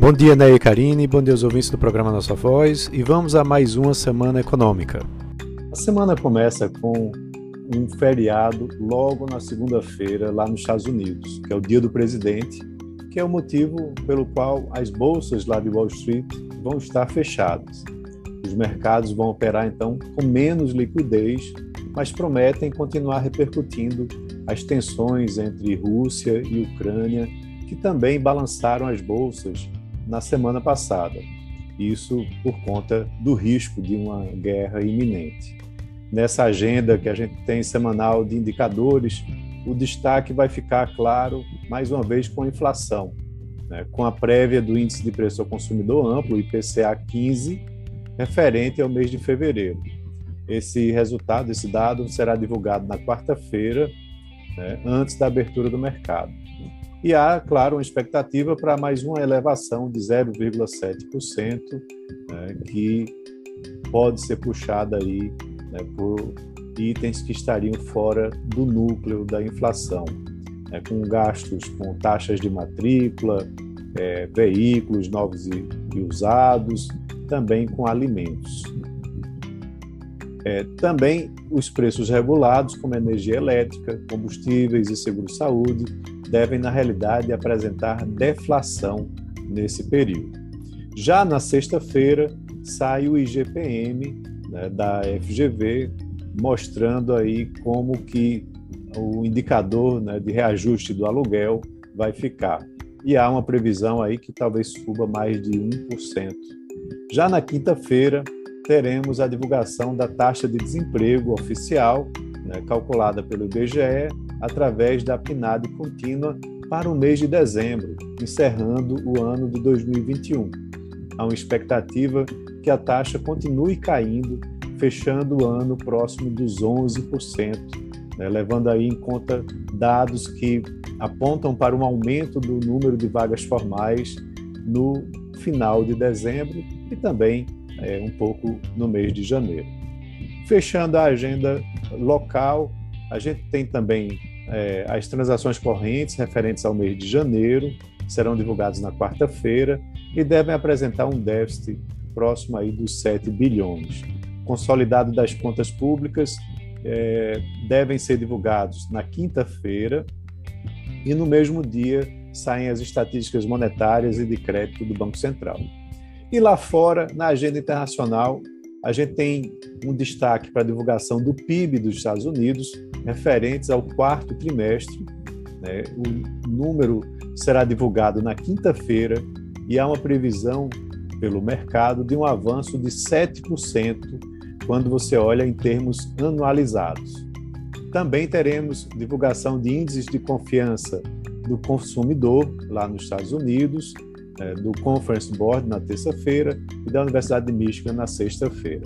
Bom dia, Ney e Karine, bom dia aos ouvintes do programa Nossa Voz e vamos a mais uma semana econômica. A semana começa com um feriado logo na segunda-feira lá nos Estados Unidos, que é o Dia do Presidente, que é o motivo pelo qual as bolsas lá de Wall Street vão estar fechadas. Os mercados vão operar então com menos liquidez, mas prometem continuar repercutindo as tensões entre Rússia e Ucrânia, que também balançaram as bolsas na semana passada. Isso por conta do risco de uma guerra iminente. Nessa agenda que a gente tem semanal de indicadores, o destaque vai ficar claro, mais uma vez, com a inflação, né? com a prévia do Índice de Preço ao Consumidor Amplo, IPCA 15, referente ao mês de fevereiro. Esse resultado, esse dado, será divulgado na quarta-feira, né? antes da abertura do mercado. E há, claro, uma expectativa para mais uma elevação de 0,7%, né, que pode ser puxada aí né, por itens que estariam fora do núcleo da inflação, né, com gastos com taxas de matrícula, é, veículos novos e, e, usados, também com alimentos. É, também os preços regulados, como energia elétrica, combustíveis e seguro-saúde, devem, na realidade, apresentar deflação nesse período. Já na sexta-feira, sai o IGPM né, da FGV, mostrando aí como que o indicador né, de reajuste do aluguel vai ficar. E há uma previsão aí que talvez suba mais de 1%. Já na quinta-feira, teremos a divulgação da taxa de desemprego oficial, né, calculada pelo IBGE, através da PNAD contínua para o mês de dezembro, encerrando o ano de 2021. Há uma expectativa que a taxa continue caindo, fechando o ano próximo dos 11%, né, levando aí em conta dados que apontam para um aumento do número de vagas formais no final de dezembro e também é, um pouco no mês de janeiro. Fechando a agenda local, a gente tem também é, as transações correntes referentes ao mês de janeiro, serão divulgadas na quarta-feira e devem apresentar um déficit próximo aí dos 7 bilhões. Consolidado das contas públicas é, devem ser divulgados na quinta-feira e no mesmo dia saem as estatísticas monetárias e de crédito do Banco Central. E lá fora, na agenda internacional, a gente tem um destaque para a divulgação do PIB dos Estados Unidos, referentes ao quarto trimestre. Né? O número será divulgado na quinta-feira e há uma previsão pelo mercado de um avanço de 7% quando você olha em termos anualizados. Também teremos divulgação de índices de confiança do consumidor lá nos Estados Unidos, é, do Conference Board na terça-feira e da Universidade de Michigan na sexta-feira.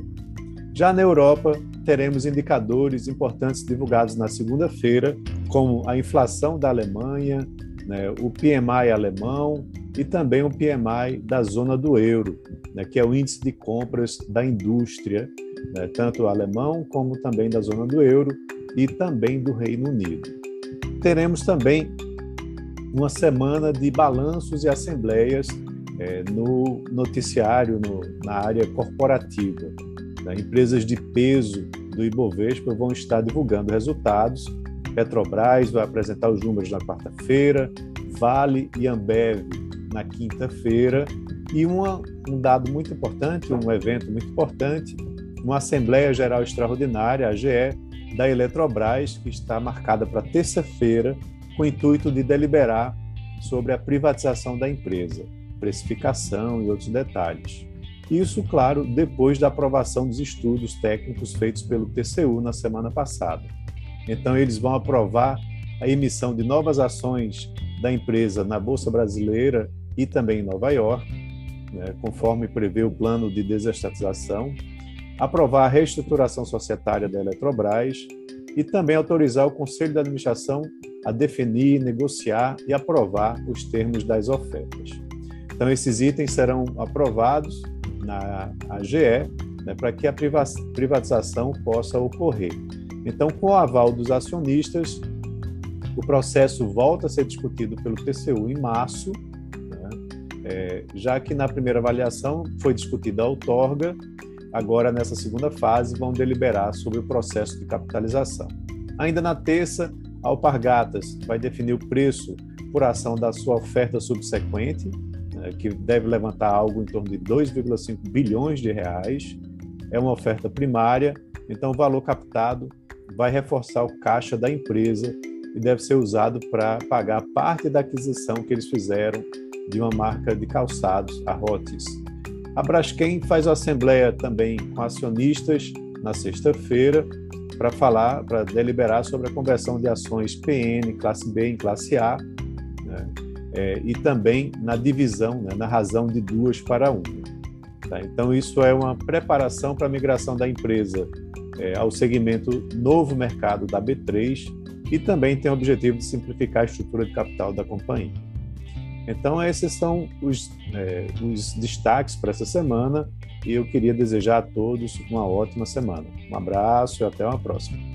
Já na Europa, teremos indicadores importantes divulgados na segunda-feira, como a inflação da Alemanha, né, o PMI alemão e também o PMI da zona do euro, né, que é o índice de compras da indústria, né, tanto alemão como também da zona do euro e também do Reino Unido. Teremos também uma semana de balanços e assembleias é, no noticiário, no, na área corporativa. Né? Empresas de peso do Ibovespa vão estar divulgando resultados. Petrobras vai apresentar os números na quarta-feira, Vale e Ambev na quinta-feira. E uma, um dado muito importante, um evento muito importante, uma Assembleia Geral Extraordinária, AGE, da Eletrobras, que está marcada para terça-feira, com o intuito de deliberar sobre a privatização da empresa, precificação e outros detalhes. Isso, claro, depois da aprovação dos estudos técnicos feitos pelo TCU na semana passada. Então, eles vão aprovar a emissão de novas ações da empresa na Bolsa Brasileira e também em Nova York, né, conforme prevê o plano de desestatização, aprovar a reestruturação societária da Eletrobras e também autorizar o Conselho de Administração a definir, negociar e aprovar os termos das ofertas. Então, esses itens serão aprovados na AGE né, para que a privatização possa ocorrer. Então, com o aval dos acionistas, o processo volta a ser discutido pelo TCU em março, né, é, já que na primeira avaliação foi discutida a outorga, agora nessa segunda fase vão deliberar sobre o processo de capitalização. Ainda na terça, Alpargatas vai definir o preço por ação da sua oferta subsequente, né, que deve levantar algo em torno de 2,5 bilhões de reais. É uma oferta primária, então o valor captado vai reforçar o caixa da empresa e deve ser usado para pagar parte da aquisição que eles fizeram de uma marca de calçados, a Rotis. A Braskem faz a assembleia também com acionistas na sexta-feira para falar, para deliberar sobre a conversão de ações PN, classe B em classe A, né? é, e também na divisão, né? na razão de duas para uma. Tá? Então, isso é uma preparação para a migração da empresa é, ao segmento novo mercado da B3 e também tem o objetivo de simplificar a estrutura de capital da companhia. Então, esses são os, é, os destaques para essa semana e eu queria desejar a todos uma ótima semana. Um abraço e até uma próxima.